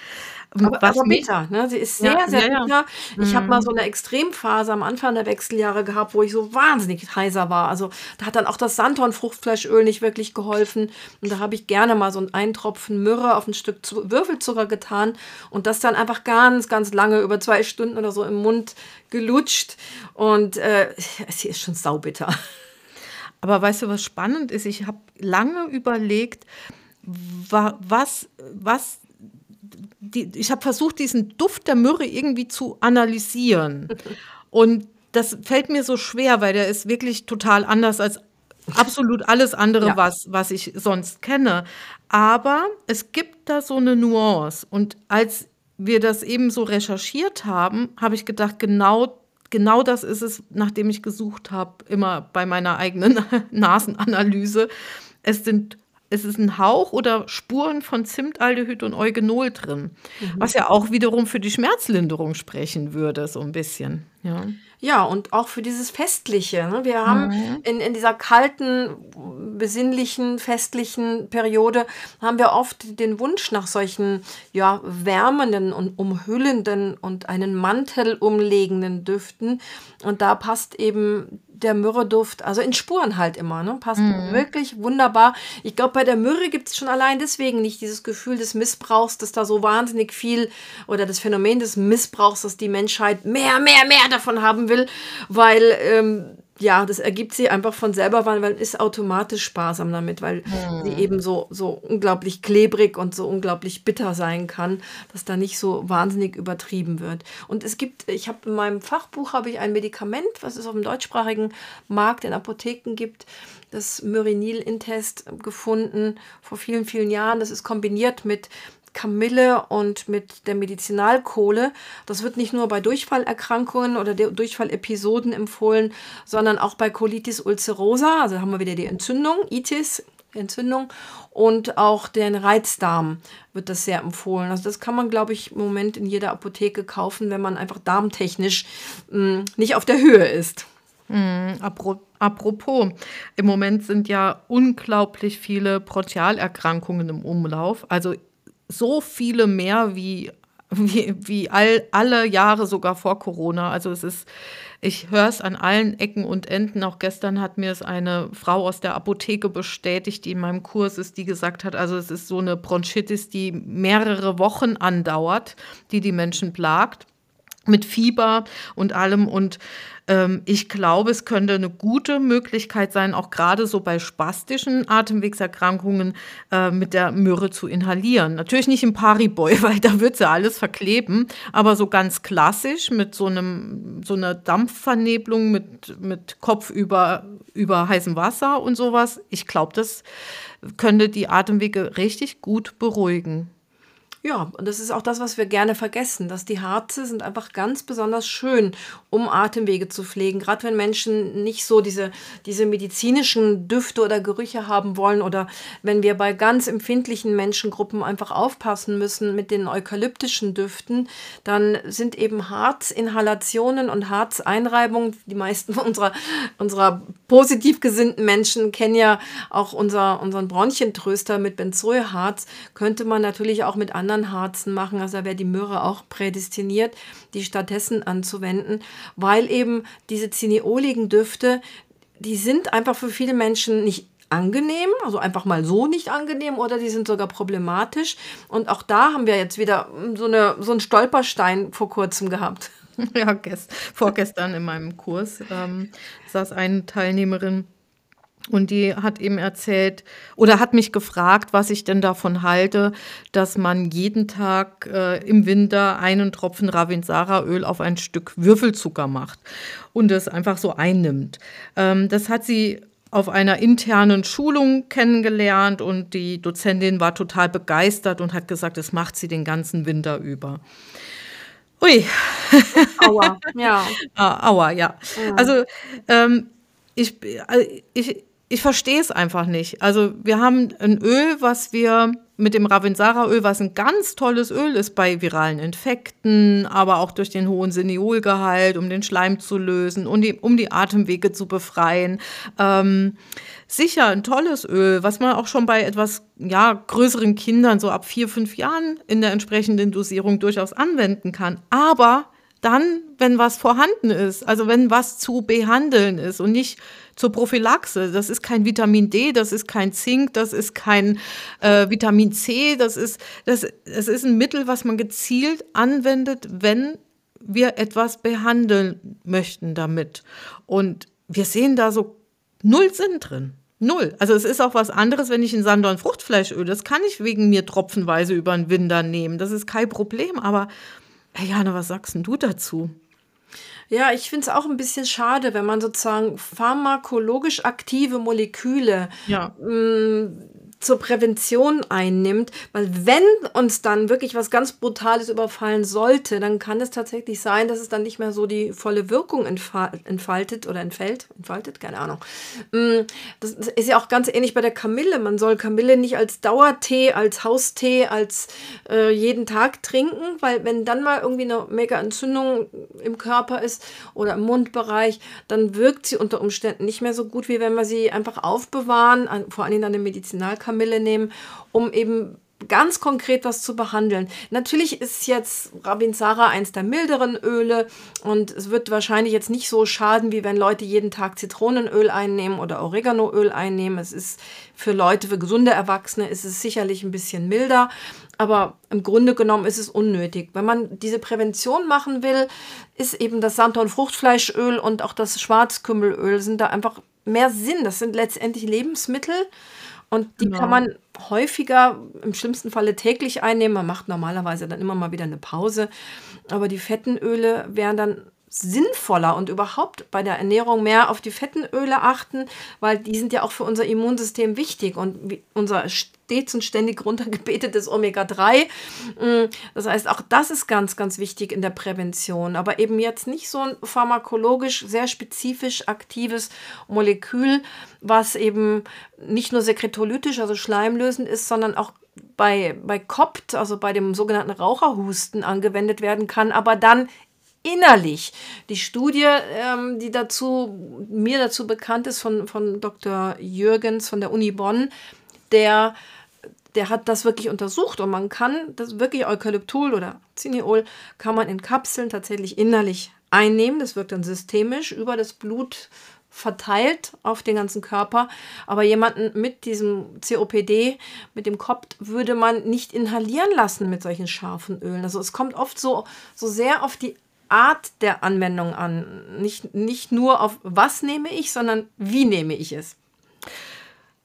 Aber, was aber bitter, ne? Sie ist sehr, ja, sehr ja, bitter. Ja. Ich habe mal mhm. so eine Extremphase am Anfang der Wechseljahre gehabt, wo ich so wahnsinnig heiser war. Also da hat dann auch das Sanddorn-Fruchtfleischöl nicht wirklich geholfen. Und da habe ich gerne mal so einen Eintropfen Myrrhe auf ein Stück Würfelzucker getan und das dann einfach ganz, ganz lange, über zwei Stunden oder so im Mund gelutscht. Und äh, sie ist schon saubitter. Aber weißt du, was spannend ist? Ich habe lange überlegt, was, was die, ich habe versucht, diesen Duft der Myrrhe irgendwie zu analysieren. Und das fällt mir so schwer, weil der ist wirklich total anders als absolut alles andere, ja. was, was ich sonst kenne. Aber es gibt da so eine Nuance. Und als wir das eben so recherchiert haben, habe ich gedacht, genau, genau das ist es, nachdem ich gesucht habe, immer bei meiner eigenen Nasenanalyse. Es sind es ist ein Hauch oder Spuren von Zimtaldehyd und Eugenol drin, mhm. was ja auch wiederum für die Schmerzlinderung sprechen würde, so ein bisschen. Ja. Ja, und auch für dieses Festliche. Ne? Wir haben mhm. in, in dieser kalten, besinnlichen, festlichen Periode, haben wir oft den Wunsch nach solchen ja, wärmenden und umhüllenden und einen Mantel umlegenden Düften. Und da passt eben der Myrrhe-Duft, also in Spuren halt immer, ne? passt mhm. wirklich wunderbar. Ich glaube, bei der Myrrhe gibt es schon allein deswegen nicht dieses Gefühl des Missbrauchs, dass da so wahnsinnig viel oder das Phänomen des Missbrauchs, dass die Menschheit mehr, mehr, mehr davon haben will, weil ähm, ja, das ergibt sie einfach von selber, weil man ist automatisch sparsam damit, weil hm. sie eben so, so unglaublich klebrig und so unglaublich bitter sein kann, dass da nicht so wahnsinnig übertrieben wird. Und es gibt, ich habe in meinem Fachbuch habe ich ein Medikament, was es auf dem deutschsprachigen Markt in Apotheken gibt, das Myrinil-Intest gefunden vor vielen, vielen Jahren. Das ist kombiniert mit Kamille und mit der Medizinalkohle. Das wird nicht nur bei Durchfallerkrankungen oder Durchfallepisoden empfohlen, sondern auch bei Colitis ulcerosa. Also haben wir wieder die Entzündung, Itis, Entzündung und auch den Reizdarm wird das sehr empfohlen. Also das kann man, glaube ich, im Moment in jeder Apotheke kaufen, wenn man einfach darmtechnisch mh, hm, nicht auf der Höhe ist. Mm, apropos, im Moment sind ja unglaublich viele Bronchialerkrankungen im Umlauf. Also so viele mehr wie, wie, wie all, alle Jahre sogar vor Corona. Also es ist, ich höre es an allen Ecken und Enden. Auch gestern hat mir es eine Frau aus der Apotheke bestätigt, die in meinem Kurs ist, die gesagt hat, also es ist so eine Bronchitis, die mehrere Wochen andauert, die die Menschen plagt mit Fieber und allem. Und ich glaube, es könnte eine gute Möglichkeit sein, auch gerade so bei spastischen Atemwegserkrankungen äh, mit der Myrrhe zu inhalieren. Natürlich nicht im Pariboy, weil da wird sie alles verkleben, aber so ganz klassisch mit so einem so einer Dampfvernebelung mit, mit Kopf über, über heißem Wasser und sowas. Ich glaube, das könnte die Atemwege richtig gut beruhigen. Ja, und das ist auch das, was wir gerne vergessen, dass die Harze sind einfach ganz besonders schön, um Atemwege zu pflegen. Gerade wenn Menschen nicht so diese, diese medizinischen Düfte oder Gerüche haben wollen oder wenn wir bei ganz empfindlichen Menschengruppen einfach aufpassen müssen mit den eukalyptischen Düften, dann sind eben Harzinhalationen und Harzeinreibungen, die meisten unserer, unserer positiv gesinnten Menschen kennen ja auch unser, unseren Bronchientröster mit Benzoeharz, könnte man natürlich auch mit anderen anderen Harzen machen. Also da wäre die Myrrhe auch prädestiniert, die stattdessen anzuwenden, weil eben diese zineoligen Düfte, die sind einfach für viele Menschen nicht angenehm, also einfach mal so nicht angenehm oder die sind sogar problematisch. Und auch da haben wir jetzt wieder so, eine, so einen Stolperstein vor kurzem gehabt. Ja, gest, vorgestern in meinem Kurs ähm, saß eine Teilnehmerin und die hat eben erzählt oder hat mich gefragt, was ich denn davon halte, dass man jeden Tag äh, im Winter einen Tropfen Ravinsara-Öl auf ein Stück Würfelzucker macht und es einfach so einnimmt. Ähm, das hat sie auf einer internen Schulung kennengelernt und die Dozentin war total begeistert und hat gesagt, das macht sie den ganzen Winter über. Ui. Aua, ja. ah, aua, ja. ja. Also ähm, ich, also ich, ich verstehe es einfach nicht. Also wir haben ein Öl, was wir mit dem Ravensara-Öl, was ein ganz tolles Öl ist bei viralen Infekten, aber auch durch den hohen Seniolgehalt, um den Schleim zu lösen und die, um die Atemwege zu befreien. Ähm, sicher ein tolles Öl, was man auch schon bei etwas ja, größeren Kindern, so ab vier, fünf Jahren in der entsprechenden Dosierung durchaus anwenden kann. Aber dann, wenn was vorhanden ist, also wenn was zu behandeln ist und nicht zur Prophylaxe. Das ist kein Vitamin D, das ist kein Zink, das ist kein äh, Vitamin C, das ist, das, das ist ein Mittel, was man gezielt anwendet, wenn wir etwas behandeln möchten damit. Und wir sehen da so null Sinn drin. Null. Also es ist auch was anderes, wenn ich ein Sandorn Fruchtfleischöl, das kann ich wegen mir tropfenweise über den Winter nehmen. Das ist kein Problem. Aber, hey Jana, was sagst denn du dazu? Ja, ich finde es auch ein bisschen schade, wenn man sozusagen pharmakologisch aktive Moleküle Ja. mh, zur Prävention einnimmt, weil wenn uns dann wirklich was ganz Brutales überfallen sollte, dann kann es tatsächlich sein, dass es dann nicht mehr so die volle Wirkung entfa- entfaltet oder entfällt, entfaltet, keine Ahnung. Mm, Das ist ja auch ganz ähnlich bei der Kamille. Man soll Kamille nicht als Dauertee, als Haustee, als äh, jeden Tag trinken, weil wenn dann mal irgendwie eine mega Entzündung im Körper ist oder im Mundbereich, dann wirkt sie unter Umständen nicht mehr so gut, wie wenn wir sie einfach aufbewahren, an, vor allem dann eine Medizinalkamille nehmen, um eben ganz konkret was zu behandeln. Natürlich ist jetzt Rabinsara eins der milderen Öle und es wird wahrscheinlich jetzt nicht so schaden, wie wenn Leute jeden Tag Zitronenöl einnehmen oder Oreganoöl einnehmen. Es ist für Leute, für gesunde Erwachsene ist es sicherlich ein bisschen milder, aber im Grunde genommen ist es unnötig. Wenn man diese Prävention machen will, ist eben das Sanddorn Fruchtfleischöl und auch das Schwarzkümmelöl sind da einfach mehr Sinn. Das sind letztendlich Lebensmittel und die Genau. kann man häufiger, im schlimmsten Falle täglich einnehmen. Man macht normalerweise dann immer mal wieder eine Pause. Aber die fetten Öle wären dann sinnvoller und überhaupt bei der Ernährung mehr auf die fetten Öle achten, weil die sind ja auch für unser Immunsystem wichtig und wie- unser stets und ständig runtergebetetes Omega-3. mm, Das heißt, auch das ist ganz, ganz wichtig in der Prävention, aber eben jetzt nicht so ein pharmakologisch sehr spezifisch aktives Molekül, was eben nicht nur sekretolytisch, also schleimlösend ist, sondern auch bei, bei COPT, also bei dem sogenannten Raucherhusten, angewendet werden kann, aber dann innerlich. Die Studie, ähm, die dazu, mir dazu bekannt ist, von, von Dr. Jürgens von der Uni Bonn, der, der hat das wirklich untersucht und man kann das wirklich Eukalyptol oder Cineol kann man in Kapseln tatsächlich innerlich einnehmen. Das wirkt dann systemisch über das Blut verteilt auf den ganzen Körper. Aber jemanden mit diesem COPD, mit dem COPT, würde man nicht inhalieren lassen mit solchen scharfen Ölen. Also es kommt oft so, so sehr auf die Art der Anwendung an. Nicht, nicht nur auf was nehme ich, sondern wie nehme ich es.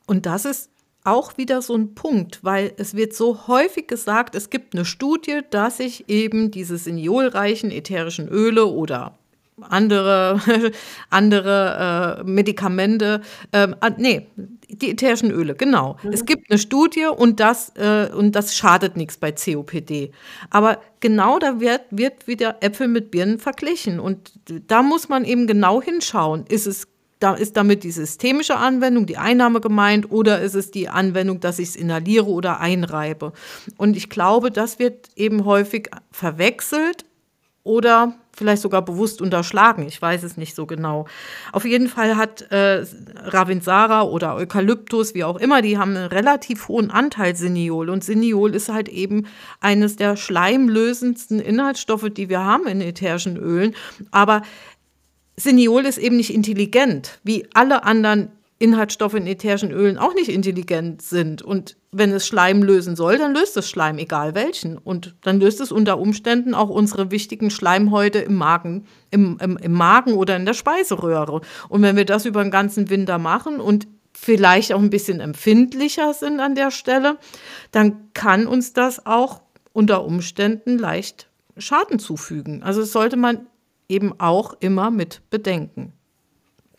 Und das ist auch wieder so ein Punkt, weil es wird so häufig gesagt, es gibt eine Studie, dass sich eben diese seniolreichen ätherischen Öle oder andere, andere äh, Medikamente, ähm, ah, nee, die ätherischen Öle, genau. Es gibt eine Studie und das, äh, und das schadet nichts bei COPD. Aber genau da wird, wird wieder Äpfel mit Birnen verglichen. Und da muss man eben genau hinschauen. Ist es da ist damit die systemische Anwendung, die Einnahme gemeint, oder ist es die Anwendung, dass ich es inhaliere oder einreibe? Und ich glaube, das wird eben häufig verwechselt oder vielleicht sogar bewusst unterschlagen. Ich weiß es nicht so genau. Auf jeden Fall hat äh, Ravinsara oder Eukalyptus, wie auch immer, die haben einen relativ hohen Anteil Siniol. Und Siniol ist halt eben eines der schleimlösendsten Inhaltsstoffe, die wir haben in ätherischen Ölen. Aber Siniol ist eben nicht intelligent, wie alle anderen Inhaltsstoffe in ätherischen Ölen auch nicht intelligent sind. Und wenn es Schleim lösen soll, dann löst es Schleim, egal welchen. Und dann löst es unter Umständen auch unsere wichtigen Schleimhäute im Magen, im, im, im Magen oder in der Speiseröhre. Und wenn wir das über den ganzen Winter machen und vielleicht auch ein bisschen empfindlicher sind an der Stelle, dann kann uns das auch unter Umständen leicht Schaden zufügen. Also sollte man eben auch immer mit bedenken.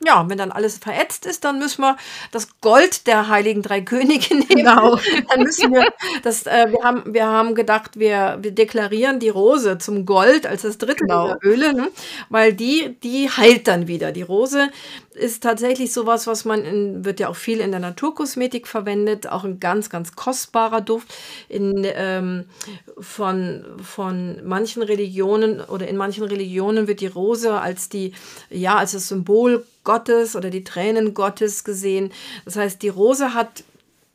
Ja, wenn dann alles verätzt ist, dann müssen wir das Gold der heiligen drei Könige nehmen. Genau. Dann müssen wir das, äh, wir haben, wir haben gedacht, wir, wir deklarieren die Rose zum Gold als das dritte Genau. Öle, ne? weil die, die heilt dann wieder. Die Rose ist tatsächlich sowas, was man in, wird ja auch viel in der Naturkosmetik verwendet, auch ein ganz, ganz kostbarer Duft. In, ähm, von, von manchen Religionen oder in manchen Religionen wird die Rose als die, ja, als das Symbol Gottes oder die Tränen Gottes gesehen. Das heißt, die Rose hat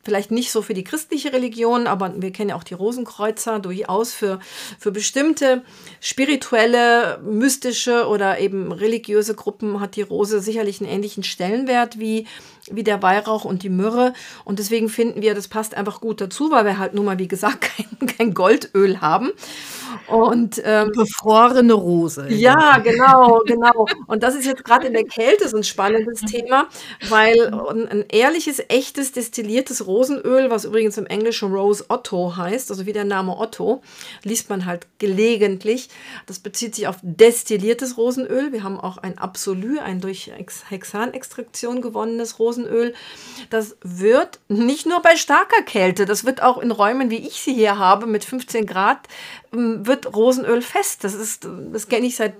vielleicht nicht so für die christliche Religion, aber wir kennen ja auch die Rosenkreuzer durchaus für, für bestimmte spirituelle, mystische oder eben religiöse Gruppen hat die Rose sicherlich einen ähnlichen Stellenwert wie, wie der Weihrauch und die Myrrhe. Und deswegen finden wir, das passt einfach gut dazu, weil wir halt nun mal, wie gesagt, kein, kein Goldöl haben. Und ähm, befrorene Rose. Ja, genau, genau. Und das ist jetzt gerade in der Kälte so ein spannendes Thema, weil ein ehrliches, echtes, destilliertes Rosenöl, was übrigens im Englischen Rose Otto heißt, also wie der Name Otto, liest man halt gelegentlich. Das bezieht sich auf destilliertes Rosenöl. Wir haben auch ein Absolu, ein durch Hexanextraktion gewonnenes Rosenöl. Das wird nicht nur bei starker Kälte, das wird auch in Räumen, wie ich sie hier habe, mit 15 Grad, ähm, wird Rosenöl fest. Das ist, das kenne ich seit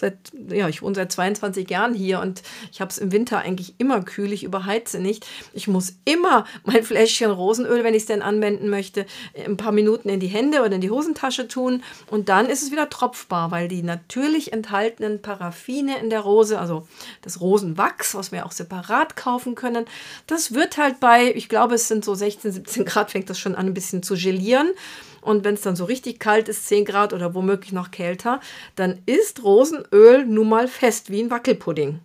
seit, ja, ich wohne seit 22 Jahren hier und ich habe es im Winter eigentlich immer kühl, ich überheize nicht. Ich muss immer mein Fläschchen Rosenöl, wenn ich es denn anwenden möchte, ein paar Minuten in die Hände oder in die Hosentasche tun und dann ist es wieder tropfbar, weil die natürlich enthaltenen Paraffine in der Rose, also das Rosenwachs, was wir auch separat kaufen können, das wird halt bei, ich glaube, es sind so 16, 17 Grad, fängt das schon an, ein bisschen zu gelieren. Und wenn es dann so richtig kalt ist, 10 Grad oder womöglich noch kälter, dann ist Rosenöl nun mal fest wie ein Wackelpudding.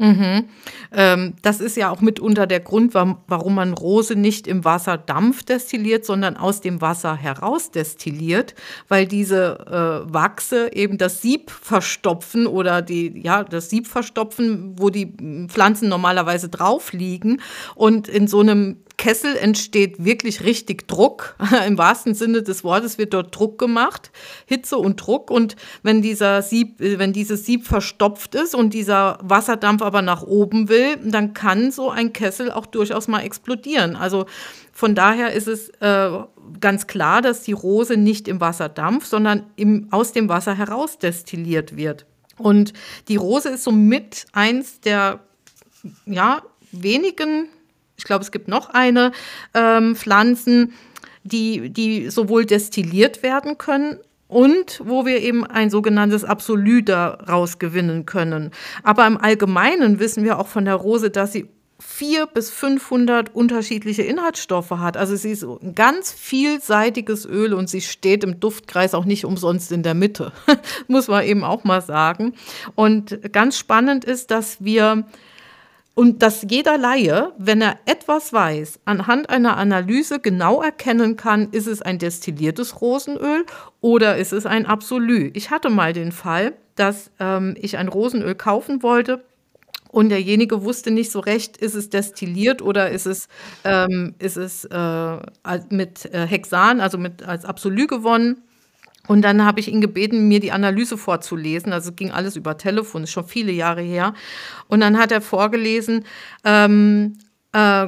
Mhm. Ähm, das ist ja auch mitunter der Grund, warum man Rose nicht im Wasserdampf destilliert, sondern aus dem Wasser heraus destilliert, weil diese äh, Wachse eben das Sieb verstopfen oder die, ja, das Sieb verstopfen, wo die Pflanzen normalerweise drauf liegen. Und in so einem Kessel entsteht wirklich richtig Druck. Im wahrsten Sinne des Wortes wird dort Druck gemacht, Hitze und Druck. Und wenn dieser Sieb, äh, wenn dieses Sieb verstopft ist und dieser Wasserdampf aber nach oben will, dann kann so ein Kessel auch durchaus mal explodieren. Also von daher ist es äh, ganz klar, dass die Rose nicht im Wasserdampf, sondern im, aus dem Wasser heraus destilliert wird. Und die Rose ist somit eins der ja, wenigen ich glaube, es gibt noch eine ähm, Pflanzen, die, die sowohl destilliert werden können und wo wir eben ein sogenanntes Absolut daraus gewinnen können. Aber im Allgemeinen wissen wir auch von der Rose, dass sie vier bis 500 unterschiedliche Inhaltsstoffe hat. Also sie ist ein ganz vielseitiges Öl und sie steht im Duftkreis auch nicht umsonst in der Mitte, muss man eben auch mal sagen. Und ganz spannend ist, dass wir und dass jeder Laie, wenn er etwas weiß, anhand einer Analyse genau erkennen kann, ist es ein destilliertes Rosenöl oder ist es ein Absolut. Ich hatte mal den Fall, dass ähm, ich ein Rosenöl kaufen wollte und derjenige wusste nicht so recht, ist es destilliert oder ist es, ähm, ist es äh, mit äh, Hexan, also mit, als Absolut gewonnen. Und dann habe ich ihn gebeten, mir die Analyse vorzulesen. Also ging alles über Telefon, ist schon viele Jahre her. Und dann hat er vorgelesen, ähm, äh,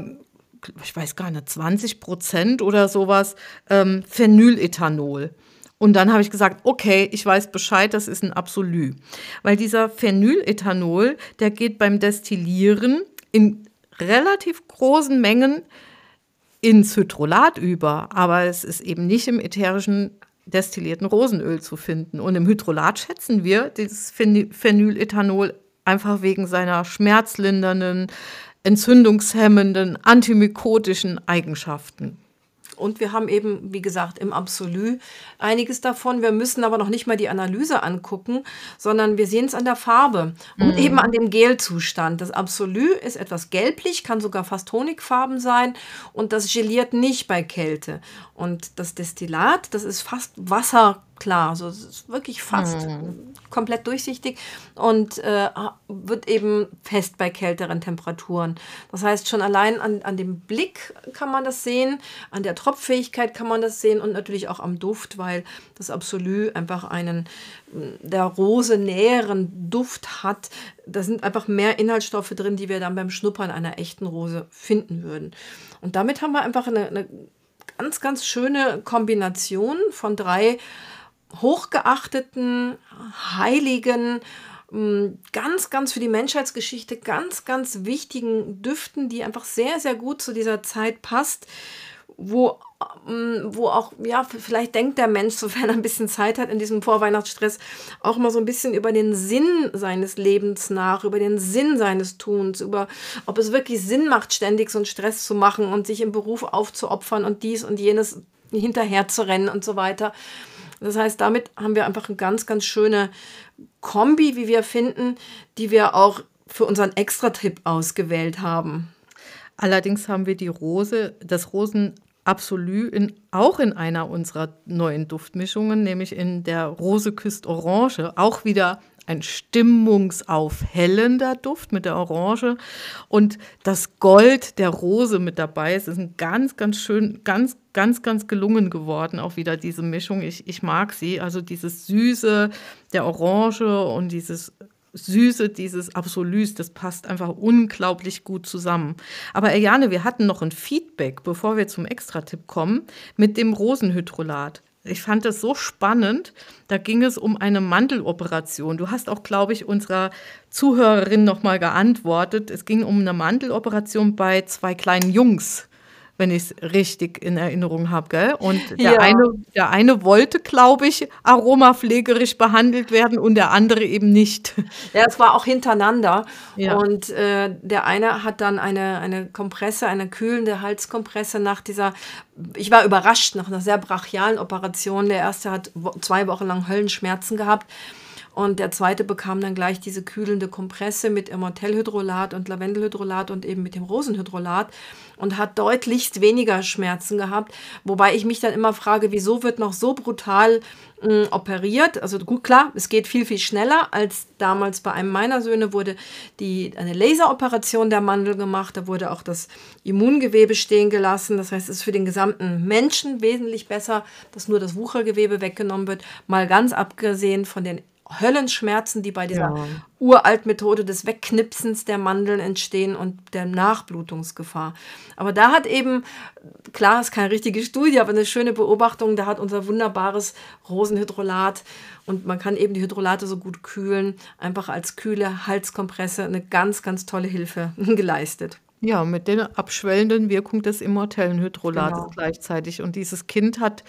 ich weiß gar nicht, 20 Prozent oder sowas ähm, Phenylethanol. Und dann habe ich gesagt, okay, ich weiß Bescheid, das ist ein Absolut. Weil dieser Phenylethanol, der geht beim Destillieren in relativ großen Mengen ins Hydrolat über, aber es ist eben nicht im ätherischen destillierten Rosenöl zu finden. Und im Hydrolat schätzen wir dieses Phenylethanol einfach wegen seiner schmerzlindernden, entzündungshemmenden, antimykotischen Eigenschaften. Und wir haben eben, wie gesagt, im Absolut einiges davon. Wir müssen aber noch nicht mal die Analyse angucken, sondern wir sehen es an der Farbe und mhm. eben an dem Gelzustand. Das Absolut ist etwas gelblich, kann sogar fast honigfarben sein und das geliert nicht bei Kälte. Und das Destillat, das ist fast Wasser klar. Also es ist wirklich fast mhm. komplett durchsichtig und äh, wird eben fest bei kälteren Temperaturen. Das heißt, schon allein an, an dem Blick kann man das sehen, an der Tropffähigkeit kann man das sehen und natürlich auch am Duft, weil das Absolut einfach einen der Rose näheren Duft hat. Da sind einfach mehr Inhaltsstoffe drin, die wir dann beim Schnuppern einer echten Rose finden würden. Und damit haben wir einfach eine, eine ganz, ganz schöne Kombination von drei hochgeachteten, heiligen, mm, ganz, ganz für die Menschheitsgeschichte ganz, ganz wichtigen Düften, die einfach sehr, sehr gut zu dieser Zeit passt, wo, mm, wo auch, ja, vielleicht denkt der Mensch, sofern er ein bisschen Zeit hat in diesem Vorweihnachtsstress, auch mal so ein bisschen über den Sinn seines Lebens nach, über den Sinn seines Tuns, über ob es wirklich Sinn macht, ständig so einen Stress zu machen und sich im Beruf aufzuopfern und dies und jenes hinterher zu rennen und so weiter. Das heißt, damit haben wir einfach eine ganz, ganz schöne Kombi, wie wir finden, die wir auch für unseren Extra-Tipp ausgewählt haben. Allerdings haben wir die Rose, das Rosenöl Absolut in, auch in einer unserer neuen Duftmischungen, nämlich in der Rose küsst Orange, auch wieder ein stimmungsaufhellender Duft mit der Orange und das Gold der Rose mit dabei. Es ist ein ganz, ganz schön, ganz, ganz, ganz gelungen geworden, auch wieder diese Mischung. Ich, ich mag sie. Also dieses Süße der Orange und dieses Süße dieses Absolus, das passt einfach unglaublich gut zusammen. Aber Eliane, wir hatten noch ein Feedback, bevor wir zum Extratipp kommen, mit dem Rosenhydrolat. Ich fand das so spannend. Da ging es um eine Mandeloperation. Du hast auch, glaube ich, unserer Zuhörerin nochmal geantwortet. Es ging um eine Mandeloperation bei zwei kleinen Jungs wenn ich es richtig in Erinnerung habe, gell? Und der, ja. eine, der eine wollte, glaube ich, aromapflegerisch behandelt werden und der andere eben nicht. Ja, es war auch hintereinander. Ja. Und äh, der eine hat dann eine, eine Kompresse, eine kühlende Halskompresse nach dieser, ich war überrascht, nach einer sehr brachialen Operation. Der erste hat zwei Wochen lang Höllenschmerzen gehabt. Und der zweite bekam dann gleich diese kühlende Kompresse mit Immortellhydrolat und Lavendelhydrolat und eben mit dem Rosenhydrolat und hat deutlichst weniger Schmerzen gehabt. Wobei ich mich dann immer frage, wieso wird noch so brutal mh, operiert? Also gut, klar, es geht viel, viel schneller als damals bei einem meiner Söhne wurde die, eine Laseroperation der Mandel gemacht. Da wurde auch das Immungewebe stehen gelassen. Das heißt, es ist für den gesamten Menschen wesentlich besser, dass nur das Wuchergewebe weggenommen wird. Mal ganz abgesehen von den Höllenschmerzen, die bei dieser ja. Uralt-Methode des Wegknipsens der Mandeln entstehen und der Nachblutungsgefahr. Aber da hat eben, klar, ist keine richtige Studie, aber eine schöne Beobachtung, da hat unser wunderbares Rosenhydrolat und man kann eben die Hydrolate so gut kühlen, einfach als kühle Halskompresse eine ganz, ganz tolle Hilfe geleistet. Ja, mit der abschwellenden Wirkung des immortellen Hydrolates genau. gleichzeitig. Und dieses Kind hat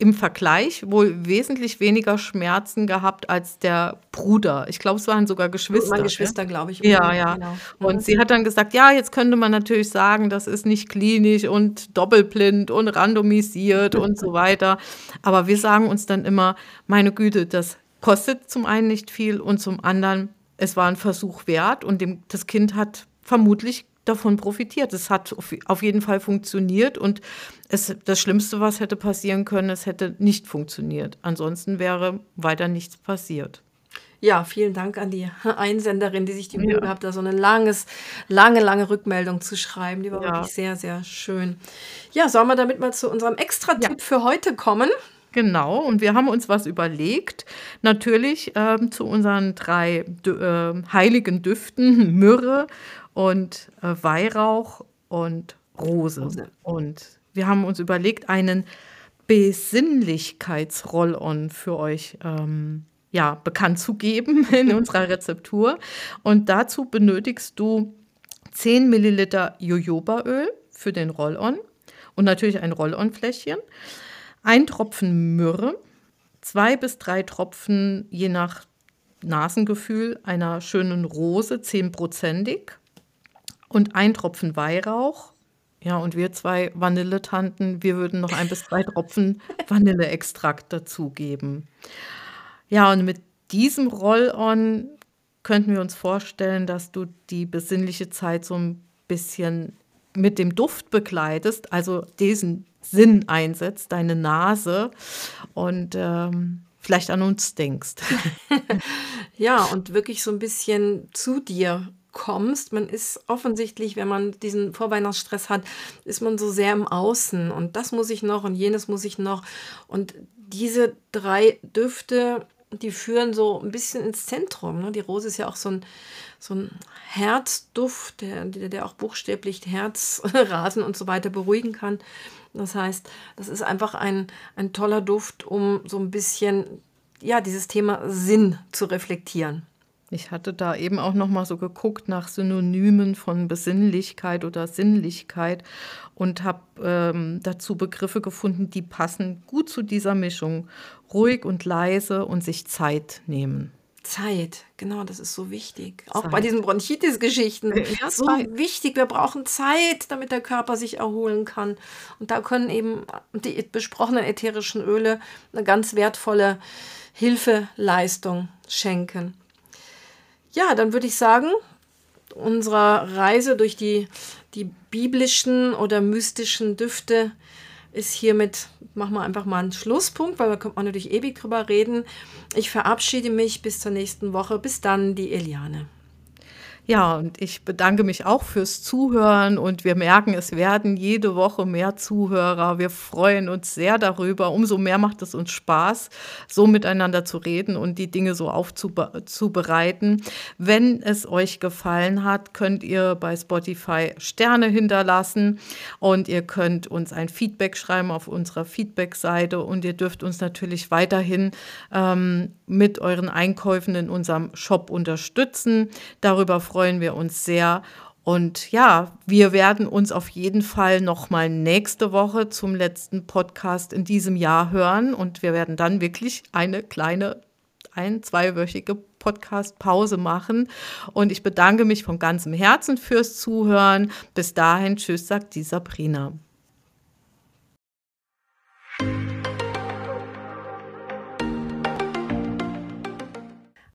im Vergleich wohl wesentlich weniger Schmerzen gehabt als der Bruder. Ich glaube, es waren sogar Geschwister. Meine Geschwister, glaube ich. Ja, ja. Genau. Und sie hat dann gesagt, ja, jetzt könnte man natürlich sagen, das ist nicht klinisch und doppelblind und randomisiert und so weiter. Aber wir sagen uns dann immer, meine Güte, das kostet zum einen nicht viel und zum anderen, es war ein Versuch wert und dem, das Kind hat vermutlich davon profitiert. Es hat auf jeden Fall funktioniert und es, das Schlimmste, was hätte passieren können, es hätte nicht funktioniert. Ansonsten wäre weiter nichts passiert. Ja, vielen Dank an die Einsenderin, die sich die Mühe ja. gehabt hat, so eine langes, lange, lange Rückmeldung zu schreiben. Die war ja. wirklich sehr, sehr schön. Ja, sollen wir damit mal zu unserem Extra-Tipp ja. für heute kommen? Genau, und wir haben uns was überlegt. Natürlich ähm, zu unseren drei äh, heiligen Düften, Myrrhe und äh, Weihrauch und Rose. Rose. Und wir haben uns überlegt, einen Besinnlichkeitsroll-on für euch ähm, ja, bekannt zu geben in unserer Rezeptur. Und dazu benötigst du 10 Milliliter Jojobaöl für den Roll-on und natürlich ein Roll-on-Fläschchen, ein Tropfen Myrrhe, zwei bis drei Tropfen je nach Nasengefühl einer schönen Rose, zehnprozentig und ein Tropfen Weihrauch. Ja, und wir zwei Vanilletanten, wir würden noch ein bis drei Tropfen Vanilleextrakt dazugeben. Ja, und mit diesem Roll-on könnten wir uns vorstellen, dass du die besinnliche Zeit so ein bisschen mit dem Duft begleitest, also diesen Sinn einsetzt, deine Nase und ähm, vielleicht an uns denkst. ja, und wirklich so ein bisschen zu dir kommst. Man ist offensichtlich, wenn man diesen Vorweihnachtsstress hat, ist man so sehr im Außen und das muss ich noch und jenes muss ich noch. Und diese drei Düfte, die führen so ein bisschen ins Zentrum. Ne? Die Rose ist ja auch so ein, so ein Herzduft, der, der auch buchstäblich Herzrasen und so weiter beruhigen kann. Das heißt, das ist einfach ein, ein toller Duft, um so ein bisschen ja, dieses Thema Sinn zu reflektieren. Ich hatte da eben auch noch mal so geguckt nach Synonymen von Besinnlichkeit oder Sinnlichkeit und habe ähm, dazu Begriffe gefunden, die passen gut zu dieser Mischung. Ruhig und leise und sich Zeit nehmen. Zeit, genau, das ist so wichtig. Zeit. Auch bei diesen Bronchitis-Geschichten. Ja, so Zeit. wichtig, wir brauchen Zeit, damit der Körper sich erholen kann. Und da können eben die besprochenen ätherischen Öle eine ganz wertvolle Hilfeleistung schenken. Ja, dann würde ich sagen, unserer Reise durch die, die biblischen oder mystischen Düfte ist hiermit, machen wir einfach mal einen Schlusspunkt, weil da kommt man natürlich ewig drüber reden. Ich verabschiede mich bis zur nächsten Woche. Bis dann, die Eliane. Ja, und ich bedanke mich auch fürs Zuhören und wir merken, es werden jede Woche mehr Zuhörer. Wir freuen uns sehr darüber. Umso mehr macht es uns Spaß, so miteinander zu reden und die Dinge so aufzubereiten. Wenn es euch gefallen hat, könnt ihr bei Spotify Sterne hinterlassen und ihr könnt uns ein Feedback schreiben auf unserer Feedback-Seite und ihr dürft uns natürlich weiterhin ähm, mit euren Einkäufen in unserem Shop unterstützen. Darüber freuen freuen wir uns sehr. Und ja, wir werden uns auf jeden Fall noch mal nächste Woche zum letzten Podcast in diesem Jahr hören und wir werden dann wirklich eine kleine ein-, zweiwöchige Podcast-Pause machen. Und ich bedanke mich von ganzem Herzen fürs Zuhören. Bis dahin, tschüss, sagt die Sabrina.